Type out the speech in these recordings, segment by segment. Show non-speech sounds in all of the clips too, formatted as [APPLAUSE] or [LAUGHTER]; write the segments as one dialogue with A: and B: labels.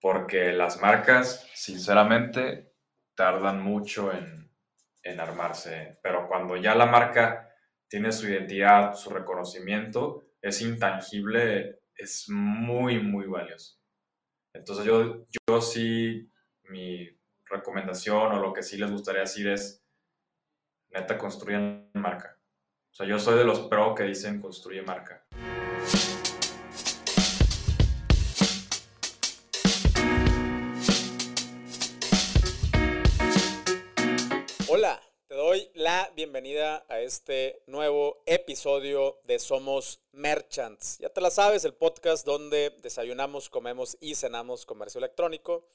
A: porque las marcas, sinceramente, tardan mucho en, en armarse, pero cuando ya la marca tiene su identidad, su reconocimiento, es intangible, es muy, muy valioso. Entonces yo, yo sí, mi recomendación o lo que sí les gustaría decir es, neta, construyan marca. O sea, yo soy de los pro que dicen construye marca.
B: Bienvenida a este nuevo episodio de Somos Merchants. Ya te la sabes, el podcast donde desayunamos, comemos y cenamos comercio electrónico.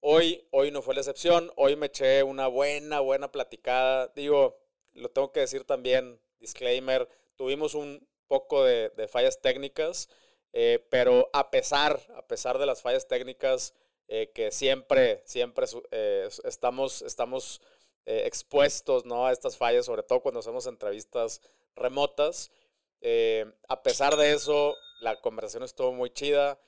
B: Hoy, hoy no fue la excepción, hoy me eché una buena, buena platicada. Digo, lo tengo que decir también, disclaimer, tuvimos un poco de, fallas técnicas, eh, pero a pesar, a pesar de las fallas técnicas eh, que siempre, siempre eh, estamos, estamos eh, expuestos ¿no? a estas fallas, sobre todo cuando hacemos entrevistas remotas. Eh, a pesar de eso, la conversación estuvo muy chida.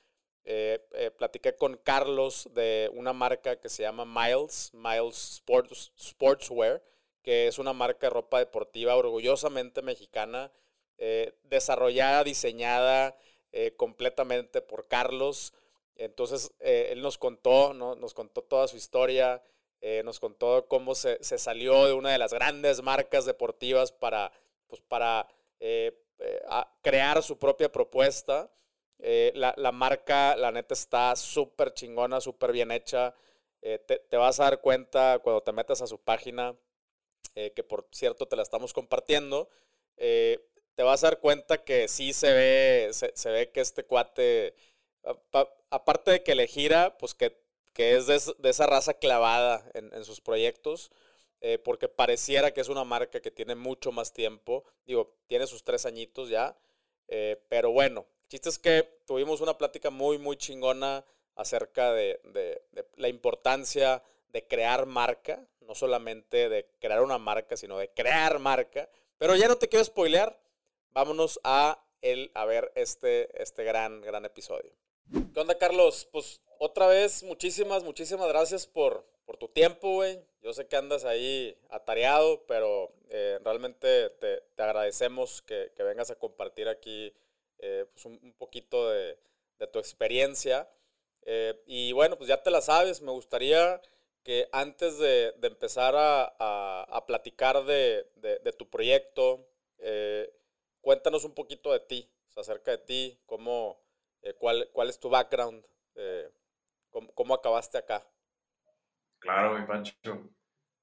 B: Eh, platiqué con Carlos de una marca que se llama Miles, Miles Sports, Sportswear, que es una marca de ropa deportiva orgullosamente mexicana, desarrollada, diseñada completamente por Carlos. Entonces, él nos contó, ¿no? nos contó toda su historia, eh, nos contó cómo se, salió de una de las grandes marcas deportivas para, pues, para eh, eh, crear su propia propuesta. La, marca, la neta, está súper chingona, súper bien hecha. Te, vas a dar cuenta cuando te metas a su página, que por cierto te la estamos compartiendo, te vas a dar cuenta que sí se ve, se ve que este cuate, aparte de que le gira, pues que que es de, esa raza clavada en, sus proyectos, eh, porque pareciera que es una marca que tiene mucho más tiempo. Digo, tiene sus tres añitos ya, eh, pero bueno, el chiste es que tuvimos una plática muy, muy chingona acerca de, la importancia de crear marca, no solamente de crear una marca, sino de crear marca. Pero ya no te quiero spoilear, vámonos a, a ver este, este gran, gran episodio. ¿Qué onda, Carlos? Pues otra vez, muchísimas, muchísimas gracias por, tu tiempo, güey. Yo sé que andas ahí atareado, pero eh, realmente te, agradecemos que, vengas a compartir aquí eh, pues un, poquito de, tu experiencia. Eh, y bueno, pues ya te la sabes, me gustaría que antes de, empezar a, platicar de, tu proyecto, cuéntanos un poquito de ti, acerca de ti, cómo, cuál, cuál es tu background. ¿Cómo, acabaste acá?
A: Claro, mi Pancho.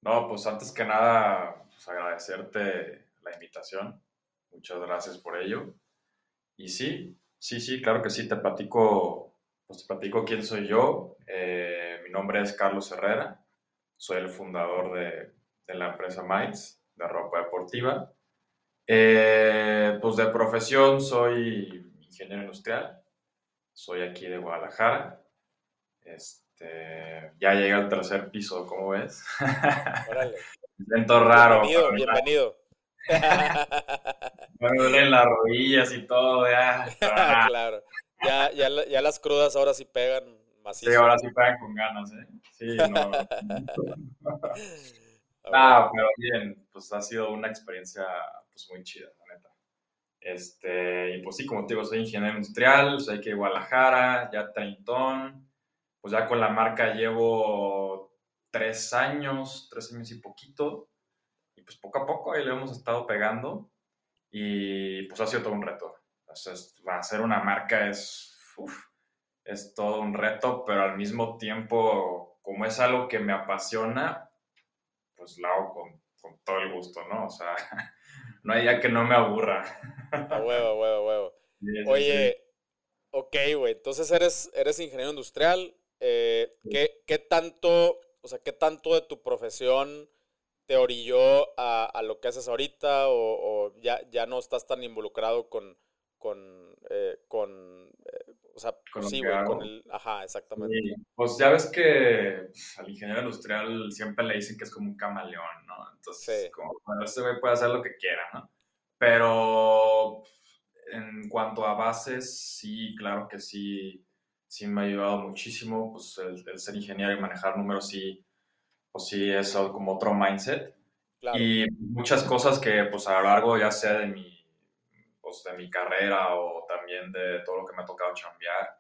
A: No, pues antes que nada, pues agradecerte la invitación. Muchas gracias por ello. Y sí, sí, sí, claro que sí, te platico, pues te platico quién soy yo. Eh, mi nombre es Carlos Herrera, soy el fundador de, la empresa Miles de ropa deportiva. Eh, pues de profesión soy ingeniero industrial, soy aquí de Guadalajara, este, ya llega al tercer piso, ¿cómo ves? [LAUGHS] Órale. Siento raro.
B: Bienvenido, bienvenido. [LAUGHS]
A: Me duelen las rodillas y todo, ya. [LAUGHS]
B: claro. Ya, ya, ya, las crudas ahora sí pegan
A: macizo. Sí, ahora sí pegan con ganas, ¿eh? Sí, no. no, pero bien, pues ha sido una experiencia pues muy chida. Este, y pues sí, como te digo, soy ingeniero industrial, soy de Guadalajara, ya treintón pues ya con la marca llevo tres años, tres años y poquito, y pues poco a poco ahí le hemos estado pegando, y pues ha sido todo un reto. A ser una marca es, es todo un reto, pero al mismo tiempo, como es algo que me apasiona, pues lo hago con, todo el gusto, ¿no? O sea, [LAUGHS] no hay día que no me aburra.
B: A huevo, huevo, huevo. Oye, ok, güey, entonces eres, eres ingeniero industrial, eh, ¿qué, tanto, o sea, qué tanto de tu profesión te orilló a, lo que haces ahorita o, ya, ya no estás tan involucrado con, con, eh, con o sea, con sí, güey, con el, ajá, exactamente.
A: pues ya ves que pues, al ingeniero industrial siempre le dicen que es como un camaleón, ¿no? Entonces, como, bueno, este güey puede hacer lo que quiera, ¿no? Pero en cuanto a bases, sí, claro que sí, sí me ha ayudado muchísimo, pues el, ser ingeniero y manejar números sí, pues sí es como otro mindset. Y muchas cosas que pues a lo largo ya sea de mi, pues, de mi carrera o también de todo lo que me ha tocado chambear,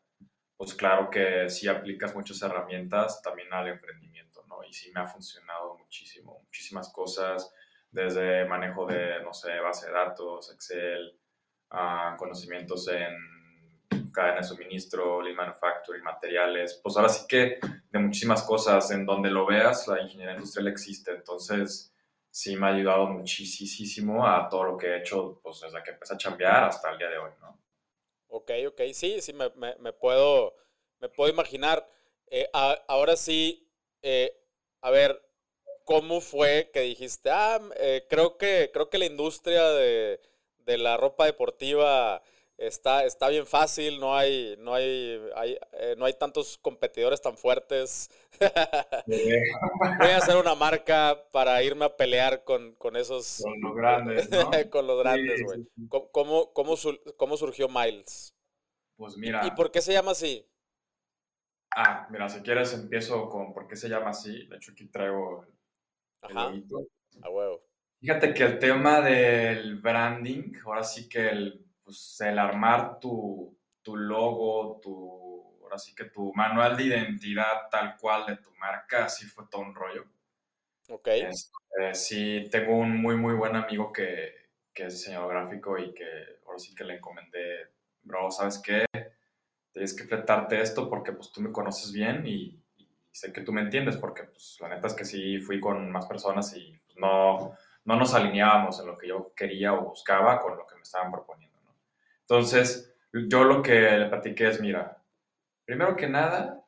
A: pues claro que sí aplicas muchas herramientas también al emprendimiento, ¿no? Y sí me ha funcionado muchísimo, muchísimas cosas, desde manejo de, no sé, base de datos, Excel, uh, conocimientos en cadena de suministro, lean manufacturing, materiales, pues ahora sí que de muchísimas cosas, en donde lo veas, la ingeniería industrial existe, entonces sí me ha ayudado muchísimo a todo lo que he hecho, pues desde que empecé a chambear hasta el día de hoy, ¿no?
B: Ok, ok, sí, sí, me, me, puedo, me puedo imaginar. Eh, ahora sí, eh, a ver, ¿cómo fue que dijiste, ah, eh, creo, que, creo que la industria de, de la ropa deportiva está, está bien fácil, no hay, no hay, eh, no hay tantos competidores tan fuertes. Voy a hacer una marca para irme a pelear con, esos.
A: Con los grandes, ¿no? [LAUGHS]
B: con los grandes, güey. ¿Cómo, cómo, surgió Miles?
A: Pues mira.
B: ¿Y por qué se llama así?
A: Ah, mira, si quieres empiezo con por qué se llama así. De hecho, aquí traigo
B: el, Ajá. A huevo.
A: Fíjate que el tema del branding, ahora sí que el pues, el armar tu, tu logo, tu, ahora sí que tu manual de identidad tal cual de tu marca, así fue todo un rollo.
B: Ok.
A: Este, sí, tengo un muy, muy buen amigo que, que es diseñador gráfico y que ahora sí que le encomendé, bro, ¿sabes qué? Tienes que fletarte esto porque pues tú me conoces bien y, sé que tú me entiendes porque pues la neta es que sí fui con más personas y pues, no, no nos alineábamos en lo que yo quería o buscaba con lo que me estaban proponiendo. Entonces, yo lo que le platiqué es, mira, primero que nada,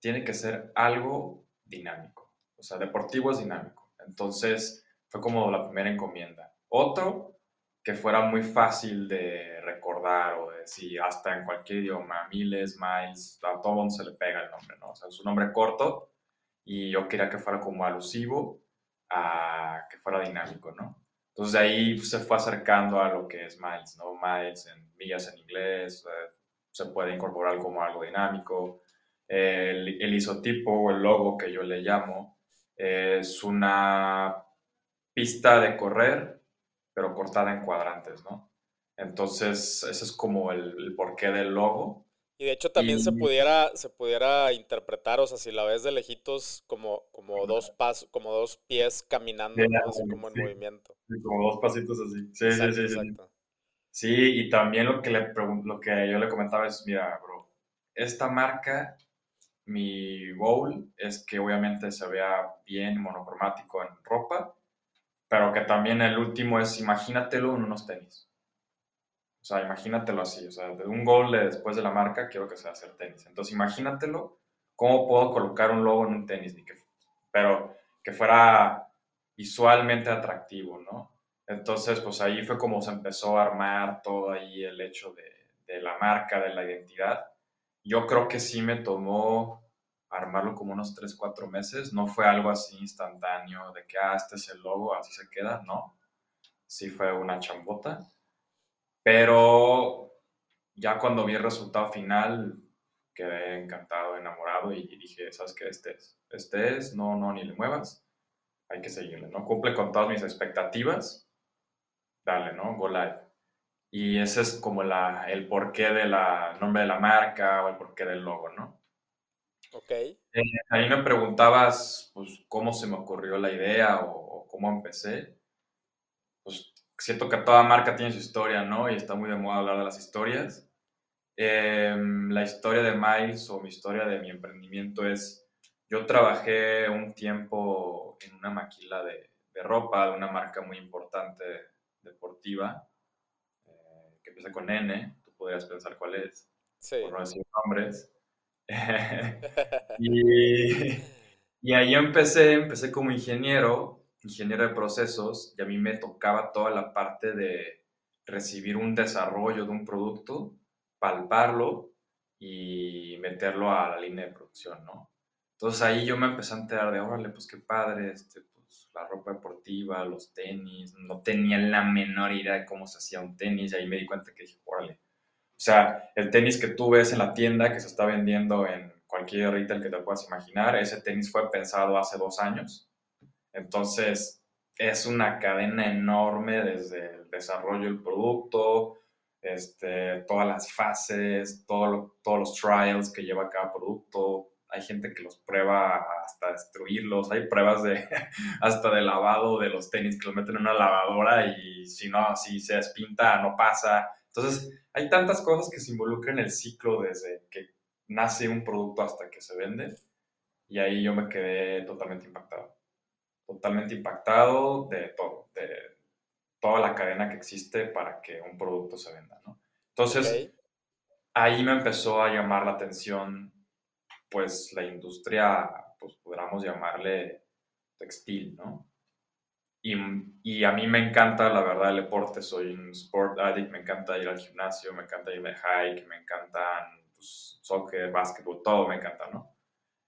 A: tiene que ser algo dinámico. O sea, deportivo es dinámico. Entonces, fue como la primera encomienda. Otro, que fuera muy fácil de recordar o de decir, hasta en cualquier idioma, miles, miles, a todo mundo se le pega el nombre, ¿no? O sea, es un nombre corto y yo quería que fuera como alusivo a que fuera dinámico, ¿no? Entonces de ahí se fue acercando a lo que es Miles, ¿no? Miles en millas en inglés, se puede incorporar como algo dinámico. El, el, isotipo o el logo que yo le llamo es una pista de correr, pero cortada en cuadrantes, ¿no? Entonces ese es como el, el porqué del logo.
B: Y de hecho también se pudiera, se pudiera interpretar, o sea, si la ves de lejitos, como, como dos pasos, como dos pies caminando, así como en movimiento.
A: como dos pasitos así. Sí, sí, sí, sí. Sí, y también lo que, le lo que yo le comentaba es, mira, bro, esta marca, mi goal es que obviamente se vea bien monocromático en ropa, pero que también el último es, imagínatelo en unos tenis. O sea, imagínatelo así, o sea, de un gol después de la marca quiero que sea hacer tenis. Entonces, imagínatelo, cómo puedo colocar un logo en un tenis, pero que fuera visualmente atractivo, ¿no? Entonces, pues ahí fue como se empezó a armar todo ahí el hecho de, de la marca, de la identidad. Yo creo que sí me tomó armarlo como unos 3, 4 meses. No fue algo así instantáneo de que, ah, este es el logo, así se queda, no. Sí fue una chambota. Pero ya cuando vi el resultado final, quedé encantado, enamorado y dije, ¿sabes qué? Este es, este es, no, no, ni le muevas, hay que seguirle, ¿no? Cumple con todas mis expectativas, dale, ¿no? Go live. Y ese es como la, el porqué del nombre de la marca o el porqué del logo, ¿no?
B: Ok.
A: Eh, ahí me preguntabas, pues, cómo se me ocurrió la idea o, o cómo empecé. Pues siento que toda marca tiene su historia, ¿no? Y está muy de moda hablar de las historias. Em, la historia de Miles o mi historia de mi emprendimiento es, yo trabajé un tiempo en una maquila de, de ropa de una marca muy importante deportiva, eh, que empieza con N, tú podrías pensar cuál es, por no decir nombres. [LAUGHS] [LAUGHS] y, y ahí empecé, empecé como ingeniero ingeniero de procesos y a mí me tocaba toda la parte de recibir un desarrollo de un producto, palparlo y meterlo a la línea de producción, ¿no? Entonces ahí yo me empecé a enterar de, órale, pues qué padre, este, pues, la ropa deportiva, los tenis, no tenía la menor idea de cómo se hacía un tenis y ahí me di cuenta que dije, órale, O sea, el tenis que tú ves en la tienda que se está vendiendo en cualquier retail que te puedas imaginar, ese tenis fue pensado hace dos años. Entonces, es una cadena enorme desde el desarrollo del producto, este, todas las fases, todos los trials que lleva cada producto. Hay gente que los prueba hasta destruirlos. Hay pruebas de [LAUGHS] hasta de lavado de los tenis que los meten en una lavadora y si no, si se despinta, no pasa. Entonces, hay tantas cosas que se involucran en el ciclo desde que nace un producto hasta que se vende. Y ahí yo me quedé totalmente impactado. Totalmente impactado de todo, de toda la cadena que existe para que un producto se venda, ¿no? Entonces, ahí me empezó a llamar la atención, pues, la industria, pues, podríamos llamarle textil, ¿no? Y, y, a mí me encanta, la verdad, el deporte. Soy un sport addict, me encanta ir al gimnasio, me encanta ir de hike, me encantan pues, soccer, básquetbol, todo me encanta, ¿no?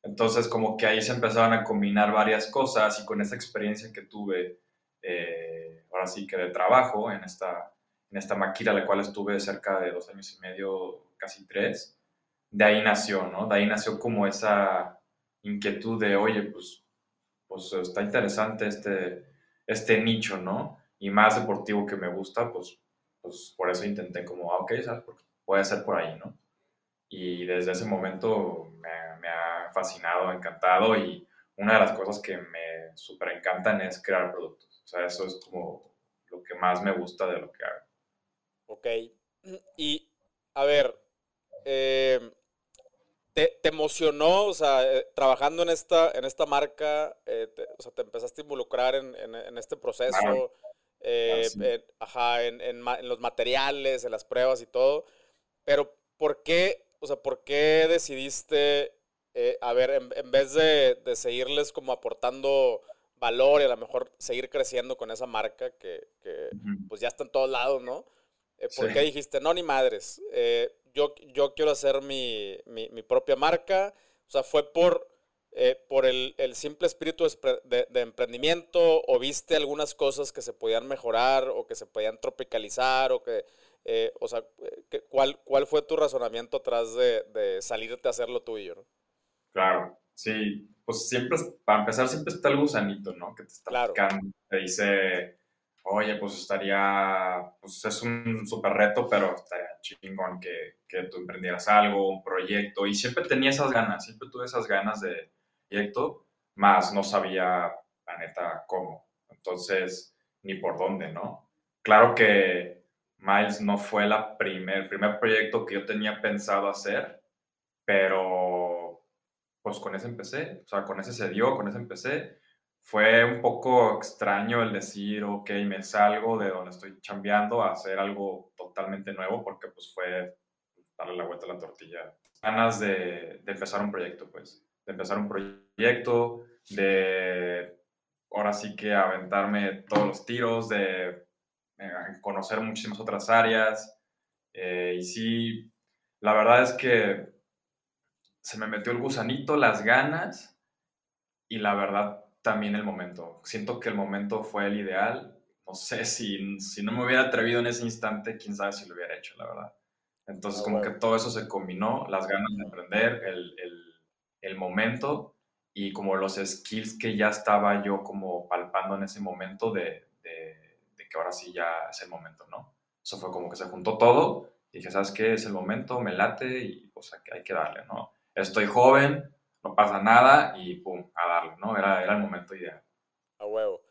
A: Entonces, como que ahí se empezaban a combinar varias cosas y con esa experiencia que tuve eh, ahora sí que de trabajo en esta, en esta maquila, la cual estuve cerca de dos años y medio, casi tres, de ahí nació, ¿no? De ahí nació como esa inquietud de, oye, pues, pues está interesante este, este nicho, ¿no? Y más deportivo que me gusta, pues, pues por eso intenté como, ah, ok, ¿sabes? puede ser por ahí, ¿no? Y desde ese momento me, me ha fascinado, encantado y una de las cosas que me súper encantan es crear productos. O sea, eso es como lo que más me gusta de lo que hago.
B: Ok. [CLEARS THROAT] Y, a ver, em, ¿te, emocionó, o sea, eh, trabajando en esta, en esta marca, eh, te, o sea, te empezaste a involucrar en, este proceso, eh, en, ajá, en, en, los materiales, en las pruebas y todo, pero ¿por qué, o sea, por qué decidiste, a ver, en, vez de, de seguirles como aportando valor y a lo mejor seguir creciendo con esa marca que, pues ya está en todos lados, ¿no? Eh, ¿Por qué dijiste, no, ni madres? Eh, yo, yo quiero hacer mi, propia marca. O sea, fue por, eh, por el, simple espíritu de, emprendimiento o viste algunas cosas que se podían mejorar o que se podían tropicalizar o que, o sea, ¿cuál, ¿cuál fue tu razonamiento atrás de, de salirte a hacer lo tuyo? ¿no?
A: Claro, sí pues siempre, para empezar, siempre está el gusanito, ¿no? Que te está claro. te dice, oye, pues estaría, pues es un súper reto, pero estaría chingón que, que tú emprendieras algo, un proyecto, y siempre tenía esas ganas, siempre tuve esas ganas de proyecto, más no sabía, la neta, cómo. Entonces, ni por dónde, ¿no? Claro que Miles no fue la primer, el primer proyecto que yo tenía pensado hacer, pero pues con ese empecé, o sea, con ese se dio, con ese empecé. Fue un poco extraño el decir, ok, me salgo de donde estoy chambeando a hacer algo totalmente nuevo, porque pues fue darle la vuelta a la tortilla. Ganas de, de empezar un proyecto, pues, de empezar un proyecto, de ahora sí que aventarme todos los tiros, de conocer muchísimas otras áreas. Eh, y sí, la verdad es que se me metió el gusanito, las ganas y la verdad también el momento. Siento que el momento fue el ideal. No sé si, si no me hubiera atrevido en ese instante, quién sabe si lo hubiera hecho, la verdad. Entonces, ah, como que todo eso se combinó, las ganas de aprender, el, el, el, momento y como los skills que ya estaba yo como palpando en ese momento de que ahora sí ya es el momento, ¿no? Eso fue como que se juntó todo y dije, ¿sabes qué? Es el momento, me late y pues hay que darle, ¿no? estoy joven, no pasa nada y pum, a darle, ¿no? Era, era el momento ideal.
B: A huevo.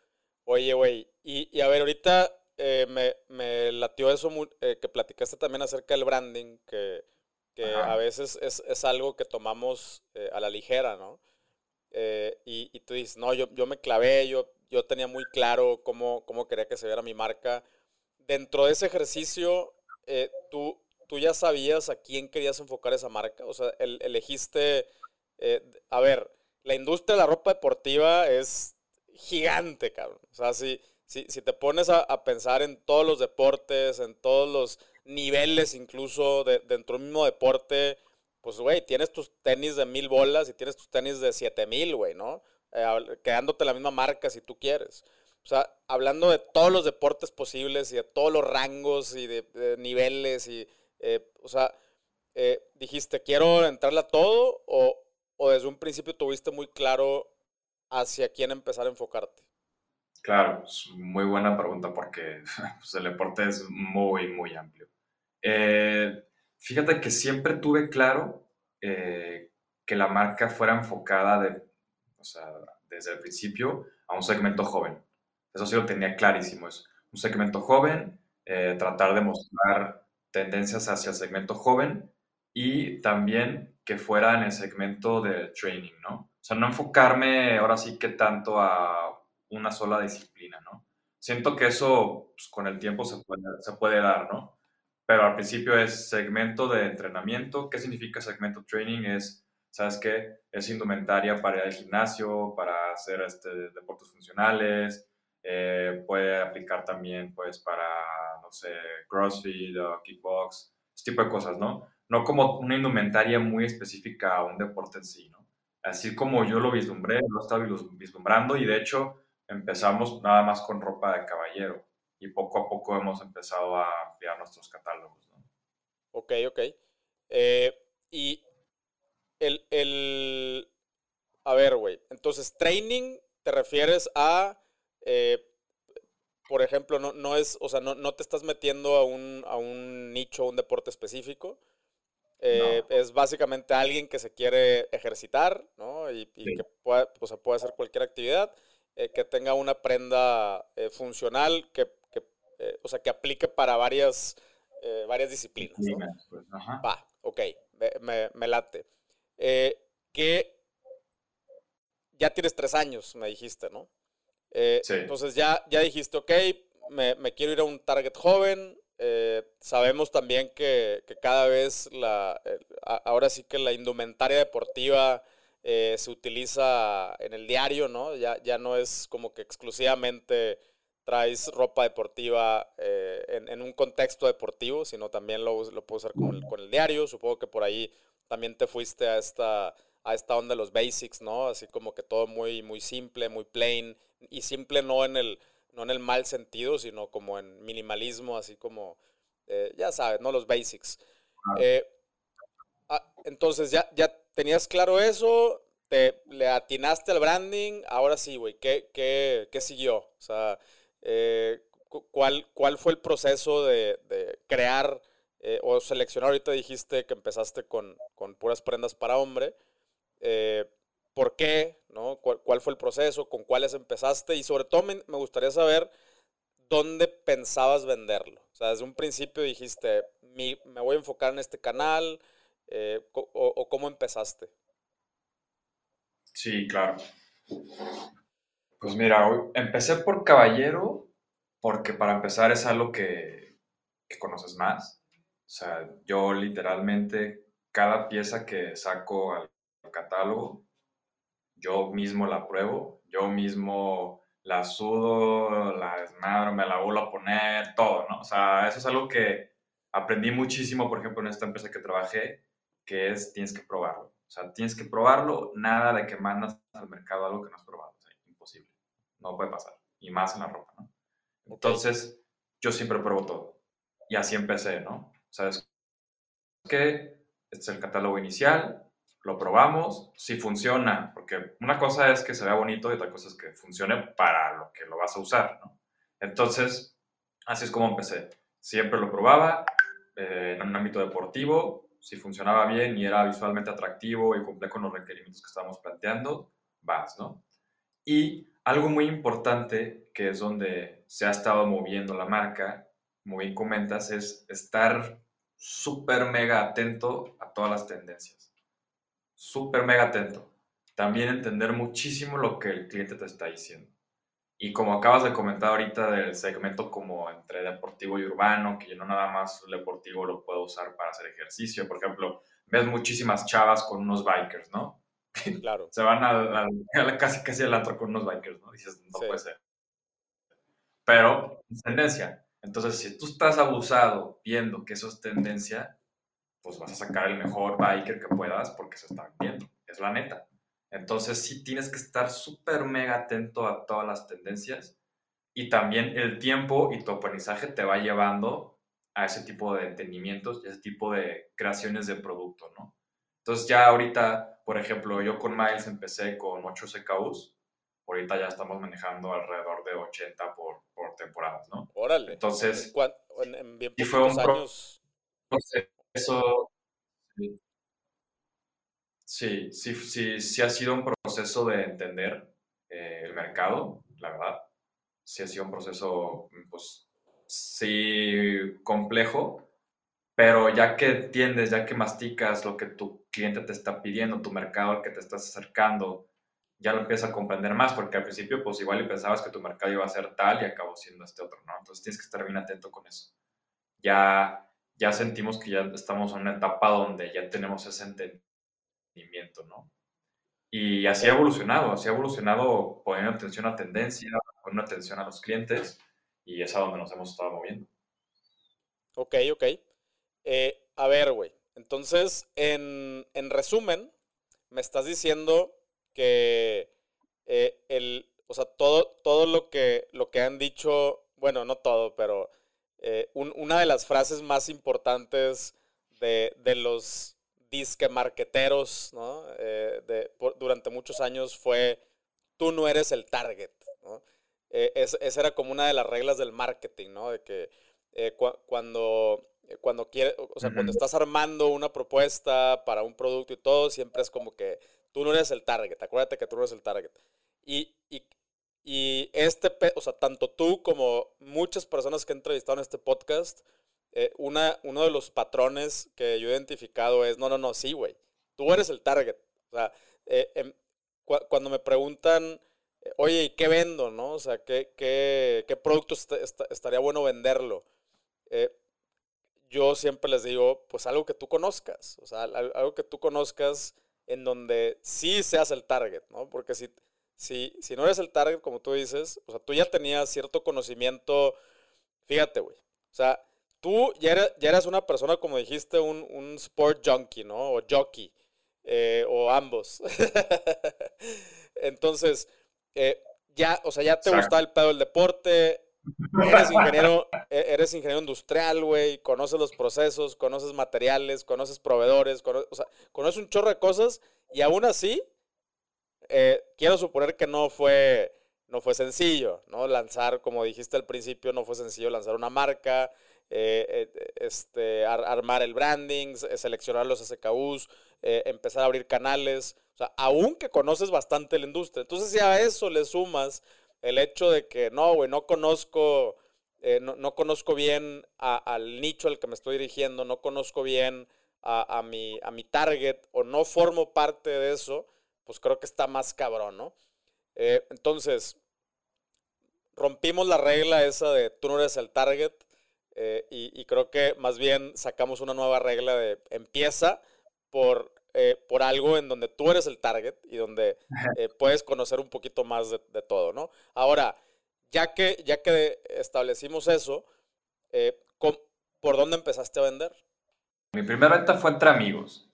B: Oye, güey, y, a ver, ahorita eh, me, me, latió eso eh, que platicaste también acerca del branding, que, que a veces es, es, algo que tomamos eh, a la ligera, ¿no? Y, y, tú dices, no, yo, yo me clavé, yo, yo tenía muy claro cómo, cómo quería que se viera mi marca. Dentro de ese ejercicio, tú, tú ya sabías a quién querías enfocar esa marca. O sea, elegiste, eh, a ver, la industria de la ropa deportiva es gigante, cabrón. O sea, si, si, si te pones a, pensar en todos los deportes, en todos los niveles incluso de, dentro del mismo deporte, pues, güey, tienes tus tenis de mil bolas y tienes tus tenis de siete mil, güey, ¿no? Eh, quedándote la misma marca si tú quieres. O sea, hablando de todos los deportes posibles y de todos los rangos y de niveles y Eh, o sea, eh, dijiste, quiero entrarle a todo o, o desde un principio tuviste muy claro hacia quién empezar a enfocarte?
A: Claro, es muy buena pregunta porque [LAUGHS] pues, el deporte es muy, muy amplio. Eh, fíjate que siempre tuve claro eh, que la marca fuera enfocada de, o sea, desde el principio a un segmento joven. Eso sí lo tenía clarísimo. Es un segmento joven, eh, tratar de mostrar tendencias hacia el segmento joven y también que fuera en el segmento de training, ¿no? O sea, no enfocarme ahora sí que tanto a una sola disciplina, ¿no? Siento que eso pues, con el tiempo se puede, se puede dar, ¿no? Pero al principio es segmento de entrenamiento. ¿Qué significa segmento training? Es, ¿sabes qué? Es indumentaria para ir al gimnasio, para hacer este, deportes funcionales. Eh, puede aplicar también, pues, para, no sé, CrossFit o kickbox, ese tipo de cosas, ¿no? No como una indumentaria muy específica a un deporte en sí, ¿no? Así como yo lo vislumbré, lo estaba vislumbrando y de hecho empezamos nada más con ropa de caballero y poco a poco hemos empezado a ampliar nuestros catálogos. ¿no?
B: Ok, ok. Eh, y el, el, a ver, güey, entonces training te refieres a, eh, por ejemplo, no, no es, o sea, no, no te estás metiendo a un, a un nicho, un deporte específico. Eh, es básicamente alguien que se quiere ejercitar, ¿no? Y, que puede, o sea, puede hacer cualquier actividad eh, que tenga una prenda funcional, que, eh, o sea, que aplique para varias, varias disciplinas. Pues, Va, ok, me, me late. que ya tienes tres años, me dijiste, ¿no? Entonces ya, ya dijiste, ok, me, me, quiero ir a un target joven. sabemos también que, que cada vez la, ahora sí que la indumentaria deportiva eh, se utiliza en el diario, ¿no? Ya, ya no es como que exclusivamente traes ropa deportiva eh, en, un contexto deportivo, sino también lo, lo puedes usar con el, con el, diario. Supongo que por ahí también te fuiste a esta, a esta onda de los basics, ¿no? Así como que todo muy, muy simple, muy plain, y simple no en el, no en el mal sentido, sino como en minimalismo, así como, eh, ya sabes, ¿no? Los basics. Ah, entonces ya, ya tenías claro eso, te le atinaste al branding, ahora sí, güey, ¿qué, qué, qué siguió? O sea, eh, ¿cuál, ¿cuál fue el proceso de, de crear eh, o seleccionar? Ahorita dijiste que empezaste con, con puras prendas para hombre. Eh, ¿Por qué? ¿no? ¿Cuál, fue el proceso? ¿Con cuáles empezaste? Y sobre todo me, me gustaría saber dónde pensabas venderlo. O sea, desde un principio dijiste, me voy a enfocar en este canal, eh, o, cómo empezaste?
A: Sí, claro. Pues mira, empecé por Caballero porque para empezar es algo que, conoces más. O sea, yo literalmente cada pieza que saco al catálogo, yo mismo la pruebo, yo mismo la sudo, la desmadro, me la vuelvo a poner, todo, ¿no? O sea, eso es algo que aprendí muchísimo, por ejemplo, en esta empresa que trabajé, que es tienes que probarlo. O sea, tienes que probarlo, nada de que mandas al mercado algo que no has probado. No puede pasar. Y más en la ropa, ¿no? Entonces, yo siempre pruebo todo. Y así empecé, ¿no? ¿Sabes qué? Este es el catálogo inicial, lo probamos, si funciona, porque una cosa es que se vea bonito y otra cosa es que funcione para lo que lo vas a usar, ¿no? Entonces, así es como empecé. Siempre lo probaba eh, en un ámbito deportivo, si funcionaba bien y era visualmente atractivo y cumplía con los requerimientos que estábamos planteando, vas, ¿no? Y algo muy importante, que es donde se ha estado moviendo la marca, muy bien comentas, es estar súper mega atento a todas las tendencias. Súper mega atento. También entender muchísimo lo que el cliente te está diciendo. Y como acabas de comentar ahorita del segmento como entre deportivo y urbano, que yo no nada más deportivo lo puedo usar para hacer ejercicio. Por ejemplo, ves muchísimas chavas con unos bikers, ¿no?
B: Claro.
A: Se van a, [LAUGHS] casi casi al antro con unos bikers, ¿no? Dices, no puede ser. Pero es tendencia. Entonces, si tú estás abusado viendo que eso es tendencia, pues vas a sacar el mejor biker que puedas porque se está viendo. Es la neta. Entonces sí tienes que estar súper mega atento a todas las tendencias y también el tiempo y tu aprendizaje te va llevando a ese tipo de entendimientos y ese tipo de creaciones de producto, ¿no? Entonces ya ahorita, por ejemplo, yo con Miles empecé con 8 CKUs, ahorita ya estamos manejando alrededor de 80 por, por temporadas, ¿no?
B: Órale.
A: Entonces,
B: en, en bien
A: y fue un
B: años...
A: proceso, sí, sí, sí, sí ha sido un proceso de entender eh, el mercado, la verdad. Sí ha sido un proceso, pues, sí, complejo, pero ya que entiendes, ya que masticas lo que tu cliente te está pidiendo, tu mercado al que te estás acercando, ya lo empiezas a comprender más, porque al principio pues igual pensabas que tu mercado iba a ser tal y acabó siendo este otro, ¿no? Entonces tienes que estar bien atento con eso. Ya, ya sentimos que ya estamos en una etapa donde ya tenemos ese entendimiento, ¿no? Y así ha evolucionado, así ha evolucionado poniendo atención a tendencia, poniendo atención a los clientes y es a donde nos hemos estado moviendo.
B: Ok, ok. Eh, a ver, güey. Entonces, en, en resumen, me estás diciendo que eh, el, o sea, todo, todo lo, que, lo que han dicho, bueno, no todo, pero eh, una de las frases más importantes de, de los disque marqueteros ¿no? De, durante muchos años fue, tú no eres el target. Es, esa era como una de las reglas del marketing, ¿no? De que cuando cuando quiere, o sea, cuando estás armando una propuesta para un producto y todo, siempre es como que Tú no eres el target, acuérdate que tú no eres el target. Y, y, y este, o sea, tanto tú como muchas personas que he entrevistado en este podcast, eh, una, uno de los patrones que yo he identificado es, no, no, no, sí, güey, tú eres el target. O sea, eh, em, cuando me preguntan, eh, oye, ¿y qué vendo? ¿no? O sea, ¿qué, qué, qué producto estaría bueno venderlo? Yo siempre les digo, pues algo que tú conozcas, o sea, algo que tú conozcas en donde sí seas el target, ¿no? Porque si, si, si no eres el target, como tú dices, o sea, tú ya tenías cierto conocimiento, fíjate, güey, o sea, tú ya eras, ya eras una persona, como dijiste, un, un sport junkie, ¿no? O jockey, eh, o ambos. [LAUGHS] Entonces, eh, ya, o sea, ya te gustaba el pedo del deporte, Eres ingeniero, e-, eres ingeniero industrial, güey, conoces los procesos, conoces materiales, conoces proveedores, conoces un chorro de cosas y aún así, eh, quiero suponer que no fue, no fue sencillo, ¿no? Lanzar, como dijiste al principio, no fue sencillo lanzar una marca, eh, eh, este, armar el branding, seleccionar los SKUs, empezar a abrir canales, o sea, aún que conoces bastante la industria. Entonces, si a eso le sumas el hecho de que no, güey, no conozco, eh, no, conozco bien al nicho al que me estoy dirigiendo, no conozco bien a, mi, a mi target o no formo parte de eso, pues creo que está más cabrón, ¿no? Eh, entonces, rompimos la regla esa de tú no eres el target eh, y, y, creo que más bien sacamos una nueva regla de empieza por eh, por algo en donde tú eres el target y donde eh, puedes conocer un poquito más de, todo, ¿no? Ahora, ya que, ya que establecimos eso, eh, ¿por dónde empezaste a vender?
A: Mi primera venta fue entre amigos,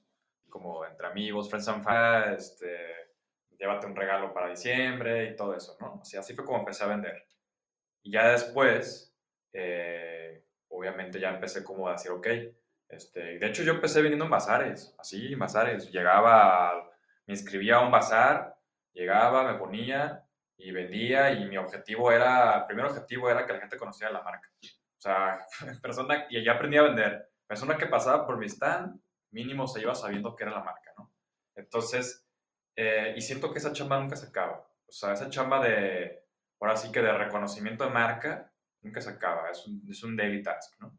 A: como entre amigos, friends and family, este, llévate un regalo para diciembre y todo eso, ¿no? así fue como empecé a vender. Y ya después, obviamente ya empecé como a decir, ok, este, de hecho, yo empecé viniendo en bazares, así, en bazares. Llegaba, me inscribía a un bazar, llegaba, me ponía y vendía y mi objetivo era, el primer objetivo era que la gente conociera la marca. O sea, [LAUGHS] persona, y ya aprendí a vender. Persona que pasaba por mi stand, mínimo se iba sabiendo que era la marca, ¿no? Entonces, eh, y siento que esa chamba nunca se acaba. O sea, esa chamba de, ahora sí que de reconocimiento de marca, nunca se acaba. Es un, es un daily task, ¿no?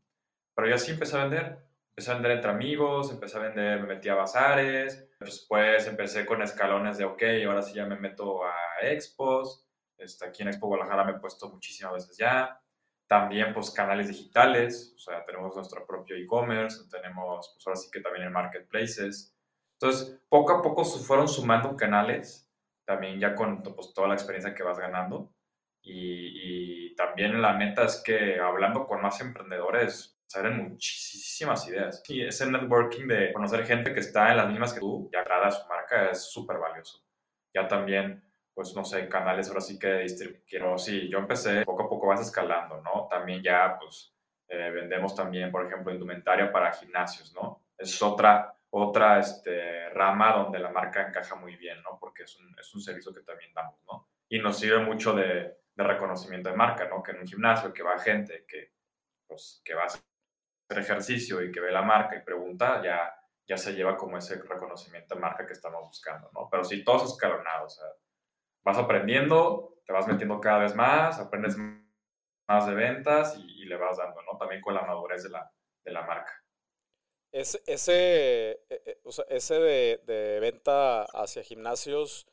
A: Pero yo así empecé a vender empecé a vender entre amigos, empecé a vender, me metí a bazares, después empecé con escalones de, ok, ahora sí ya me meto a expos, este, aquí en Expo Guadalajara me he puesto muchísimas veces ya, también pues canales digitales, o sea, tenemos nuestro propio e-commerce, tenemos pues ahora sí que también en marketplaces, entonces poco a poco se fueron sumando canales, también ya con pues, toda la experiencia que vas ganando, y, y también la meta es que hablando con más emprendedores, salen muchísimas ideas. Y ese networking de conocer gente que está en las mismas que tú y agrada a su marca es súper valioso. Ya también, pues no sé, canales ahora sí que distribuir. Sí, yo empecé, poco a poco vas escalando, ¿no? También ya, pues, Eh, vendemos también, por ejemplo, indumentaria para gimnasios, ¿no? Es otra, otra este, rama donde la marca encaja muy bien, ¿no? Porque es un, es un servicio que también damos, ¿no? Y nos sirve mucho de, de, reconocimiento de marca, ¿no? Que en un gimnasio que va gente que, pues, que va a hacer ejercicio y que ve la marca y pregunta, ya, ya se lleva como ese reconocimiento de marca que estamos buscando, ¿no? Pero si todo es escalonado, o sea, vas aprendiendo, te vas metiendo cada vez más, aprendes más de ventas y, le vas dando, ¿no? También con la madurez de la, de la marca.
B: Ese, ese, e, e, o sea, ese de, de, venta hacia gimnasios,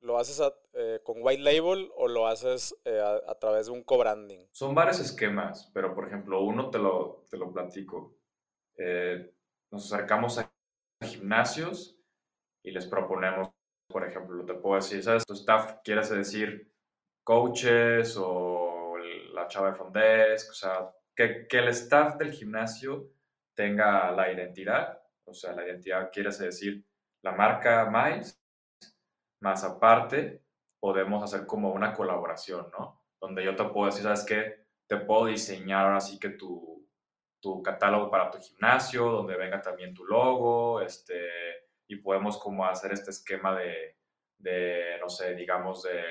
B: ¿lo haces eh, con white label o lo haces eh, a, través de un co-branding?
A: Son varios esquemas, pero por ejemplo, uno te lo, te lo platico. Eh, nos acercamos a gimnasios y les proponemos, por ejemplo, te puedo decir, ¿sabes? Tu staff, quieres decir coaches o la chava de front desk, o sea, que, que el staff del gimnasio tenga la identidad, o sea, la identidad quiere decir la marca Miles, más aparte podemos hacer como una colaboración, ¿no? Donde yo te puedo decir, ¿sabes qué? Te puedo diseñar ahora sí que tu, tu catálogo para tu gimnasio, donde venga también tu logo, este, y podemos como hacer este esquema de, de no sé, digamos, de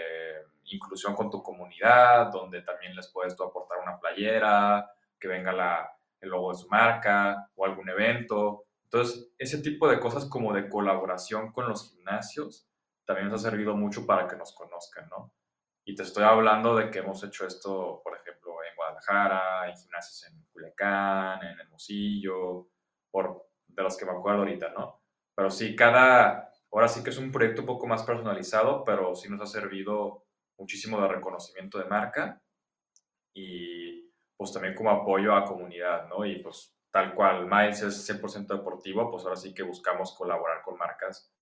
A: inclusión con tu comunidad, donde también les puedes tú aportar una playera, que venga la, el logo de su marca o algún evento. Entonces, ese tipo de cosas como de colaboración con los gimnasios también nos ha servido mucho para que nos conozcan, ¿no? Y te estoy hablando de que hemos hecho esto, por ejemplo, en Guadalajara, en gimnasios en Culiacán, en Hermosillo, por, de los que me acuerdo ahorita, ¿no? Pero sí, cada, ahora sí que es un proyecto un poco más personalizado, pero sí nos ha servido muchísimo de reconocimiento de marca y pues también como apoyo a comunidad, ¿no? Y pues tal cual, Miles es 100% deportivo, pues ahora sí que buscamos colaborar con marcas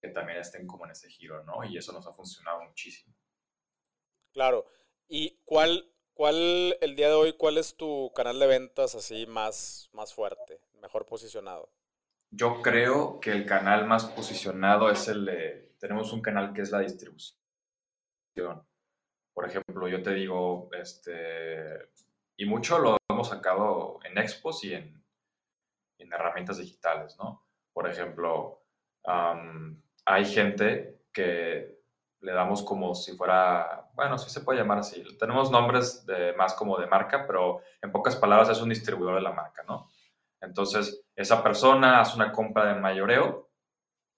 A: que, también estén como en ese giro, ¿no? Y eso nos ha funcionado muchísimo.
B: Claro. ¿Y cuál, cuál, el día de hoy, cuál es tu canal de ventas así más, más fuerte, mejor posicionado?
A: Yo creo que el canal más posicionado es el de, tenemos un canal que es la distribución. Por ejemplo, yo te digo, este, y mucho lo hemos sacado en expos y en, en herramientas digitales, ¿no? Por ejemplo, hay gente que le damos como si fuera, bueno, sí se puede llamar así. Tenemos nombres de, más como de marca, pero en pocas palabras es un distribuidor de la marca, ¿no? Entonces, esa persona hace una compra de mayoreo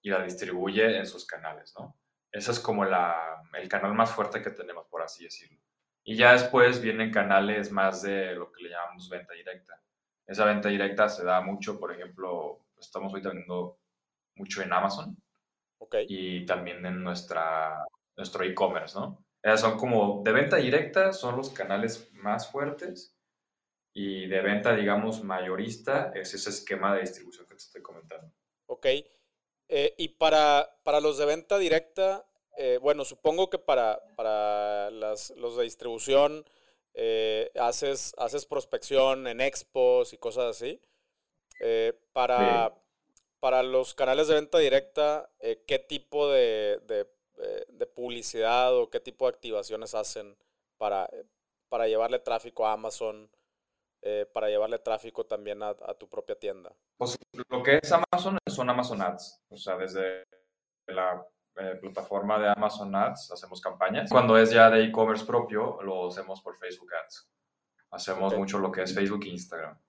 A: y la distribuye en sus canales, ¿no? Ese es como la, el canal más fuerte que tenemos, por así decirlo. Y ya después vienen canales más de lo que le llamamos venta directa. Esa venta directa se da mucho, por ejemplo, estamos hoy teniendo mucho en Amazon okay. y también en nuestra, nuestro e-commerce, ¿no? Esas son como de venta directa, son los canales más fuertes y de venta, digamos, mayorista es ese esquema de distribución que te estoy comentando.
B: Ok. Eh, y para, para, los de venta directa, eh, bueno, supongo que para, para las, los de distribución eh, haces, haces prospección en expos y cosas así. para, para los canales de venta directa, ¿qué tipo de, de, de, publicidad o qué tipo de activaciones hacen para, para llevarle tráfico a Amazon? Eh, para llevarle tráfico también a, tu propia tienda?
A: Pues lo que es Amazon son Amazon Ads. O sea, desde la eh, plataforma de Amazon Ads hacemos campañas. Cuando es ya de e-commerce propio, lo hacemos por Facebook Ads. Hacemos mucho lo que es Facebook e Instagram.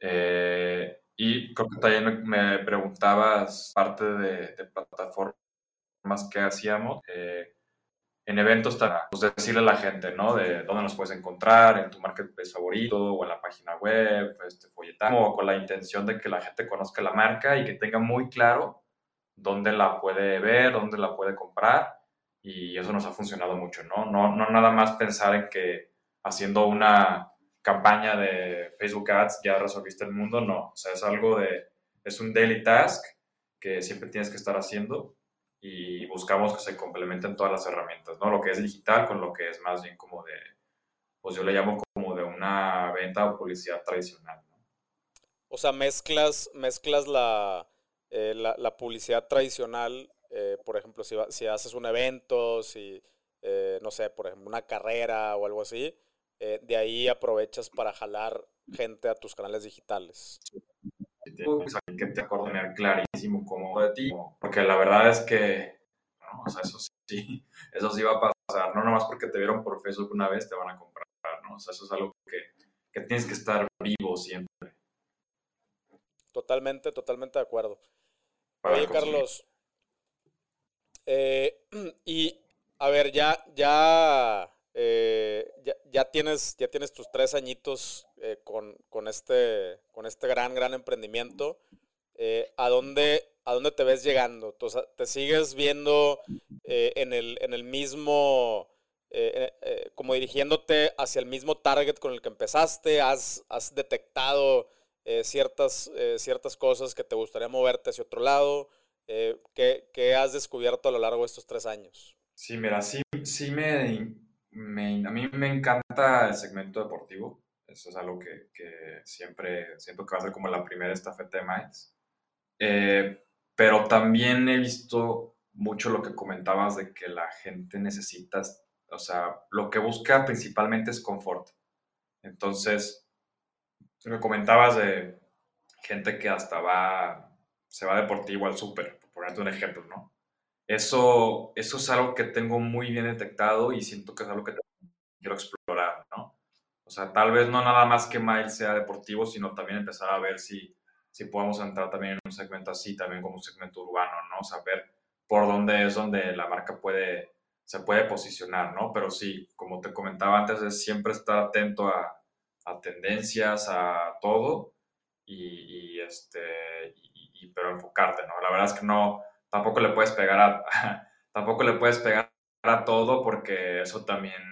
A: Eh, y creo que también me preguntabas parte de, de plataformas que hacíamos en eventos pues decirle a la gente, ¿no? De dónde nos puedes encontrar, en tu marketplace favorito o en la página web, este, folletamos, con la intención de que la gente conozca la marca y que tenga muy claro dónde la puede ver, dónde la puede comprar y eso nos ha funcionado mucho, ¿no? No, no nada más pensar en que haciendo una campaña de Facebook Ads ya resolviste el mundo, no, o sea, es algo de, es un daily task que siempre tienes que estar haciendo y buscamos que se complementen todas las herramientas, ¿no? Lo que es digital con lo que es más bien como de, pues yo le llamo como de una venta o publicidad tradicional. ¿no?
B: O sea, mezclas, mezclas la, eh, la, publicidad tradicional, eh, por ejemplo, si, si, haces un evento, si, eh, no sé, por ejemplo, una carrera o algo así, eh, de ahí aprovechas para jalar gente a tus canales digitales.
A: que te tener clarísimo cómo de ti, porque la verdad es que, o sea, eso sí, [LAUGHS] eso sí va a pasar, no nomás porque te vieron por Facebook una vez te van a comprar, ¿no? O sea, eso es algo que, que tienes que estar vivo siempre.
B: Totalmente, totalmente de acuerdo. Oye, Carlos, eh, [CLEARS THROAT] y a ver, ya, ya eh, ya, tienes, ya tienes tus tres añitos eh, con, con, este, con este gran, gran emprendimiento. Eh, ¿a, dónde, ¿A dónde te ves llegando? ¿Te sigues viendo en, el, en el mismo, como dirigiéndote hacia el mismo target con el que empezaste? ¿Has, has detectado ciertas, ciertas cosas que te gustaría moverte hacia otro lado? ¿qué, ¿Qué has descubierto a lo largo de estos tres años?
A: Sí, mira, sí, sí me a mí me encanta el segmento deportivo. Eso es algo que, siempre siento que va a ser como la primera estafeta de Miles. Eh, pero también he visto mucho lo que comentabas de que la gente necesita, o sea, lo que busca principalmente es confort. Entonces, me comentabas de gente que hasta va, se va deportivo al súper, por ponerte un ejemplo, ¿no? Eso, eso es algo que tengo muy bien detectado y siento que es algo que quiero explorar, ¿no? O sea, tal vez no nada más que Miles sea deportivo, sino también empezar a ver si, si podemos entrar también en un segmento así, también como un segmento urbano, ¿no? Saber por dónde es donde la marca puede, se puede posicionar, ¿no? Pero sí, como te comentaba antes, es siempre estar atento a, a tendencias, a todo, y, y este, y, pero enfocarte, ¿no? La verdad es que no, tampoco le puedes pegar a, [LAUGHS] tampoco le puedes pegar a todo porque eso también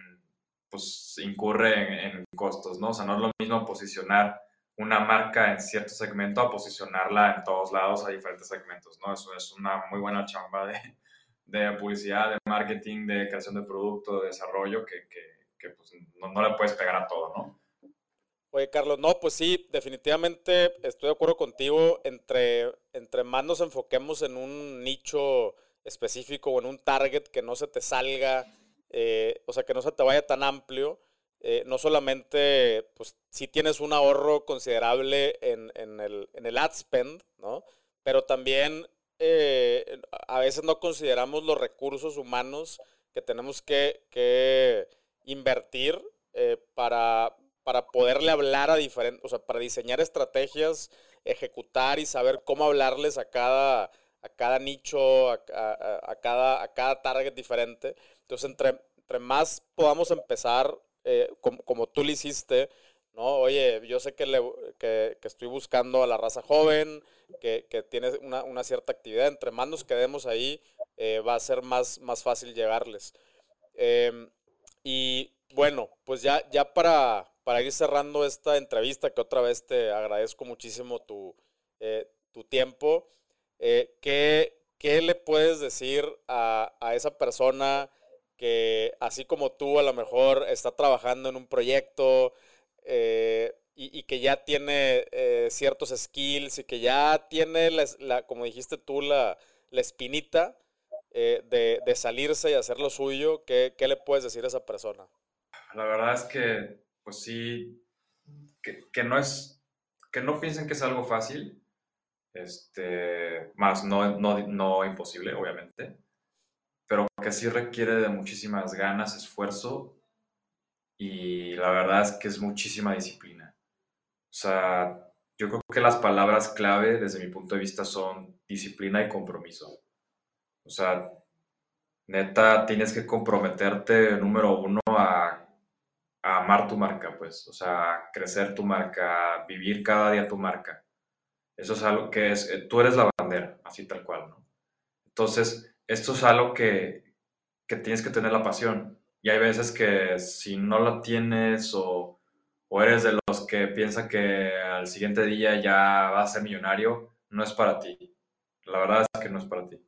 A: pues incurre en, costos, ¿no? O sea, no es lo mismo posicionar una marca en cierto segmento a posicionarla en todos lados a diferentes segmentos, ¿no? Eso es una muy buena chamba de, [LAUGHS] de publicidad, de marketing, de creación de producto, de desarrollo, que, que, pues, no, no, le puedes pegar a todo, ¿no?
B: Oye, Carlos, no, pues sí, definitivamente estoy de acuerdo contigo. Entre, entre más nos enfoquemos en un nicho específico o en un target que no se te salga, eh, o sea, que no se te vaya tan amplio, eh, no solamente, pues sí tienes un ahorro considerable en, en, el, en el ad spend, ¿no? Pero también eh, a veces no consideramos los recursos humanos que tenemos que, que invertir para, para poderle hablar a diferentes, o sea, para diseñar estrategias, ejecutar y saber cómo hablarles a cada, a cada nicho, a, cada, a cada target diferente. Entonces, entre, más podamos empezar, eh, como, tú lo hiciste, ¿no? Oye, yo sé que, le, que, estoy buscando a la raza joven, que, que tiene una, una, cierta actividad. Entre más nos quedemos ahí, eh, va a ser más, más fácil llegarles. Em, y bueno, pues ya, ya para, para ir cerrando esta entrevista, que otra vez te agradezco muchísimo tu, eh, tu tiempo, eh, ¿qué, ¿qué, le puedes decir a, a, esa persona que, así como tú, a lo mejor está trabajando en un proyecto eh, y, que ya tiene ciertos skills y que ya tiene, la, como dijiste tú, la, la espinita de, de, salirse y hacer lo suyo? ¿Qué, ¿Qué le puedes decir a esa persona?
A: La verdad es que pues sí, que, no es, que no piensen que es algo fácil, este, más no, no, no imposible, obviamente, pero que sí requiere de muchísimas ganas, esfuerzo y la verdad es que es muchísima disciplina. O sea, yo creo que las palabras clave desde mi punto de vista son disciplina y compromiso. O sea, neta, tienes que comprometerte, número uno, a a amar tu marca, pues, o sea, crecer tu marca, vivir cada día tu marca. Eso es algo que es, eh, tú eres la bandera, así tal cual, ¿no? Entonces, esto es algo que, que tienes que tener la pasión. Y hay veces que si no la tienes o, o eres de los que piensa que al siguiente día ya vas a ser millonario, no es para ti. La verdad es que no es para ti.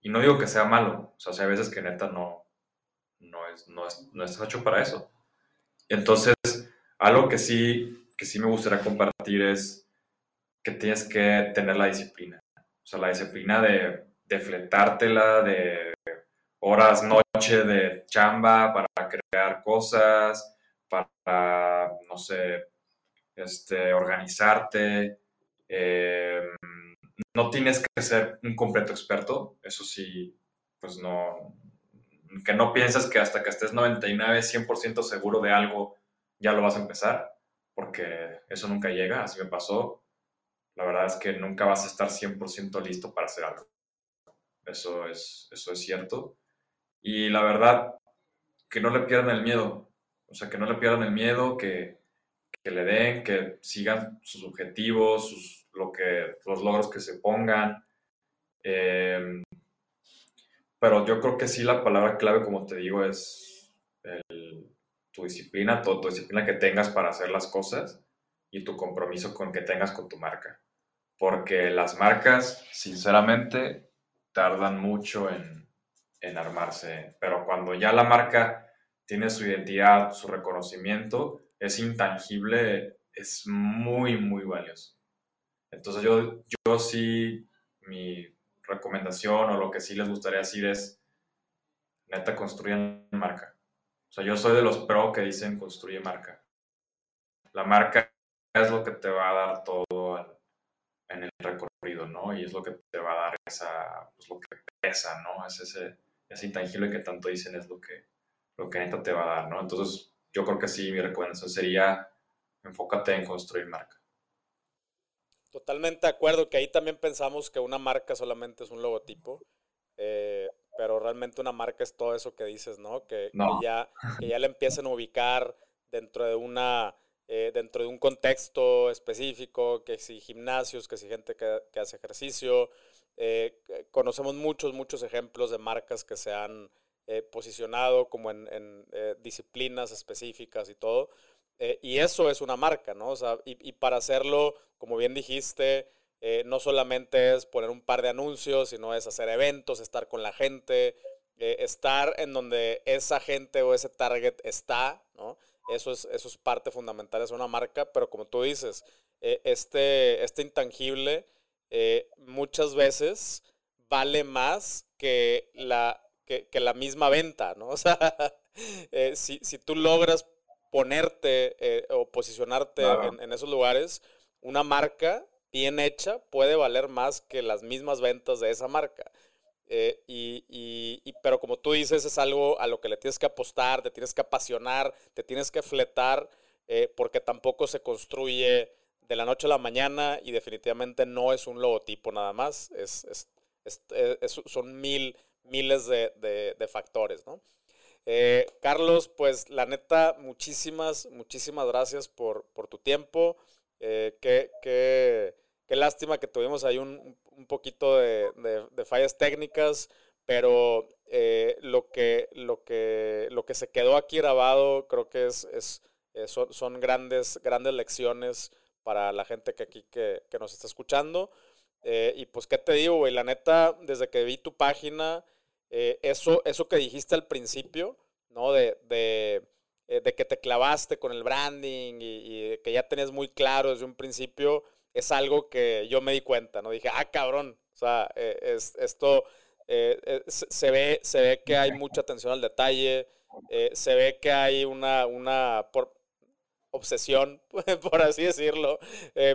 A: Y no digo que sea malo, o sea, hay veces que neta no, es, no, es, no estás hecho para eso. Entonces, algo que sí, que sí me gustaría compartir es que tienes que tener la disciplina. O sea, la disciplina de, de fletártela, de horas, noche de chamba para crear cosas, para, no sé, este, organizarte. Eh, no tienes que ser un completo experto, eso sí, pues no, que no piensas que hasta que estés 99, 100% seguro de algo, ya lo vas a empezar, porque eso nunca llega, así me pasó. La verdad es que nunca vas a estar 100% listo para hacer algo. Eso es, eso es cierto. Y la verdad, que no le pierdan el miedo. O sea, que no le pierdan el miedo, que, que le den, que sigan sus objetivos, sus, lo que, los logros que se pongan. Em, pero yo creo que sí la palabra clave, como te digo, es tu disciplina, tu, tu disciplina que tengas para hacer las cosas y tu compromiso con que tengas con tu marca. Porque las marcas, sinceramente, tardan mucho en, en armarse, pero cuando ya la marca tiene su identidad, su reconocimiento, es intangible, es muy, muy valioso. Entonces yo, yo sí, mi recomendación o lo que sí les gustaría decir es, neta, construyan marca. O sea, yo soy de los pro que dicen construye marca. La marca es lo que te va a dar todo en el recorrido, ¿no? Y es lo que te va a dar esa, pues lo que pesa, ¿no? Es ese, ese intangible que tanto dicen es lo que, lo que neta te va a dar, ¿no? Entonces, yo creo que sí, mi recomendación sería enfócate en construir marca.
B: Totalmente de acuerdo, que ahí también pensamos que una marca solamente es un logotipo, eh, pero realmente una marca es todo eso que dices, ¿no? Que, ya, que ya le empiecen a ubicar dentro de una... Eh, dentro de un contexto específico, que si gimnasios, que si gente que, que hace ejercicio. Eh, conocemos muchos, muchos ejemplos de marcas que se han posicionado como en, en disciplinas específicas y todo. Eh, y eso es una marca, ¿no? O sea, y, y para hacerlo, como bien dijiste, eh, no solamente es poner un par de anuncios, sino es hacer eventos, estar con la gente, eh, estar en donde esa gente o ese target está, ¿no? Eso es, eso es parte fundamental, es una marca, pero como tú dices, este, este intangible muchas veces vale más que la, que, que la misma venta, ¿no? [LAUGHS] O sea, si, si tú logras ponerte eh, o posicionarte en, esos lugares, una marca bien hecha puede valer más que las mismas ventas de esa marca. Eh, y, pero como tú dices, es algo a lo que le tienes que apostar, te tienes que apasionar, te tienes que fletar, eh, porque tampoco se construye de la noche a la mañana y definitivamente no es un logotipo nada más, es, son mil, miles de, de factores, ¿no? Eh, Carlos, pues la neta, muchísimas, muchísimas gracias por, tu tiempo. Eh, qué, lástima que tuvimos ahí un, poquito de, fallas técnicas, pero eh, lo, que, lo, que, se quedó aquí grabado creo que es son, grandes, grandes lecciones para la gente que aquí que, nos está escuchando. y pues, ¿qué te digo, güey? La neta, desde que vi tu página, eh, eso, eso que dijiste al principio, ¿no? De, de, eh, que te clavaste con el branding y, que ya tenías muy claro desde un principio, es algo que yo me di cuenta, ¿no? Dije, ah, cabrón, o sea, eh, es, esto se, ve, se ve que hay mucha atención al detalle, se ve que hay una, una por, obsesión, [LAUGHS] por así decirlo,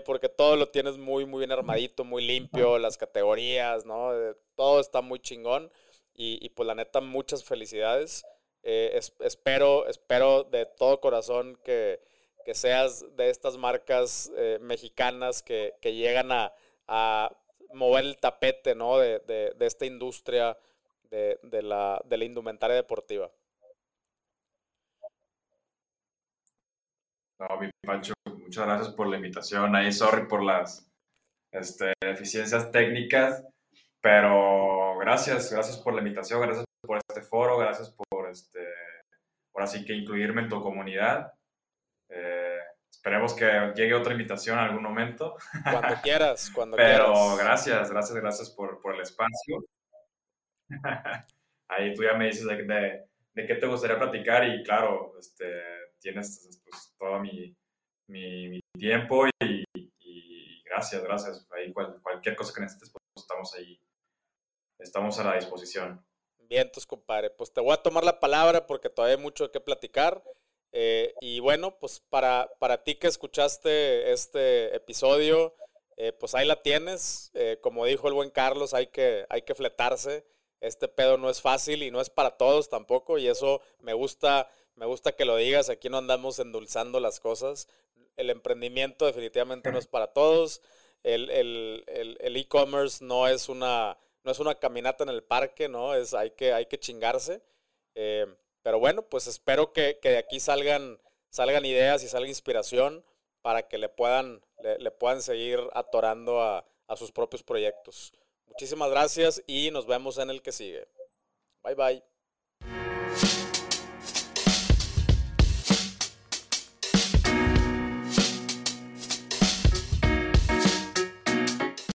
B: porque todo lo tienes muy, muy bien armadito, muy limpio, las categorías, ¿no? todo está muy chingón. Y, pues la neta, muchas felicidades. Eh, espero, espero de todo corazón que, seas de estas marcas eh, mexicanas que, llegan a, mover el tapete ¿no? de, esta industria de, la, de la indumentaria deportiva.
A: No, mi Pancho, muchas gracias por la invitación. Ahí, sorry por las este, deficiencias técnicas. Pero gracias, gracias por la invitación, gracias por este foro, gracias por este, por así que incluirme en tu comunidad. Eh, esperemos que llegue otra invitación en algún momento.
B: Cuando [LAUGHS] quieras, cuando
A: Pero
B: quieras.
A: Pero gracias, gracias, gracias por, por, el espacio. [LAUGHS] Ahí tú ya me dices de, de, qué te gustaría platicar y claro, este, tienes pues, todo mi, mi, mi tiempo y, y, gracias, gracias. Ahí cualquier cosa que necesites, pues estamos ahí estamos a la disposición.
B: Vientos, compadre. Pues te voy a tomar la palabra porque todavía hay mucho que platicar. Eh, y bueno, pues para, para ti que escuchaste este episodio, eh, pues ahí la tienes. Eh, como dijo el buen Carlos, hay que, hay que fletarse. Este pedo no es fácil y no es para todos tampoco. Y eso me gusta, me gusta que lo digas. Aquí no andamos endulzando las cosas. El emprendimiento definitivamente no es para todos. El e-commerce el, no es una no es una caminata en el parque, ¿no? Es, hay, que, hay que chingarse. Eh, pero bueno, pues espero que, de aquí salgan, salgan ideas y salga inspiración para que le puedan, le, puedan seguir atorando a, a sus propios proyectos. Muchísimas gracias y nos vemos en el que sigue. Bye bye.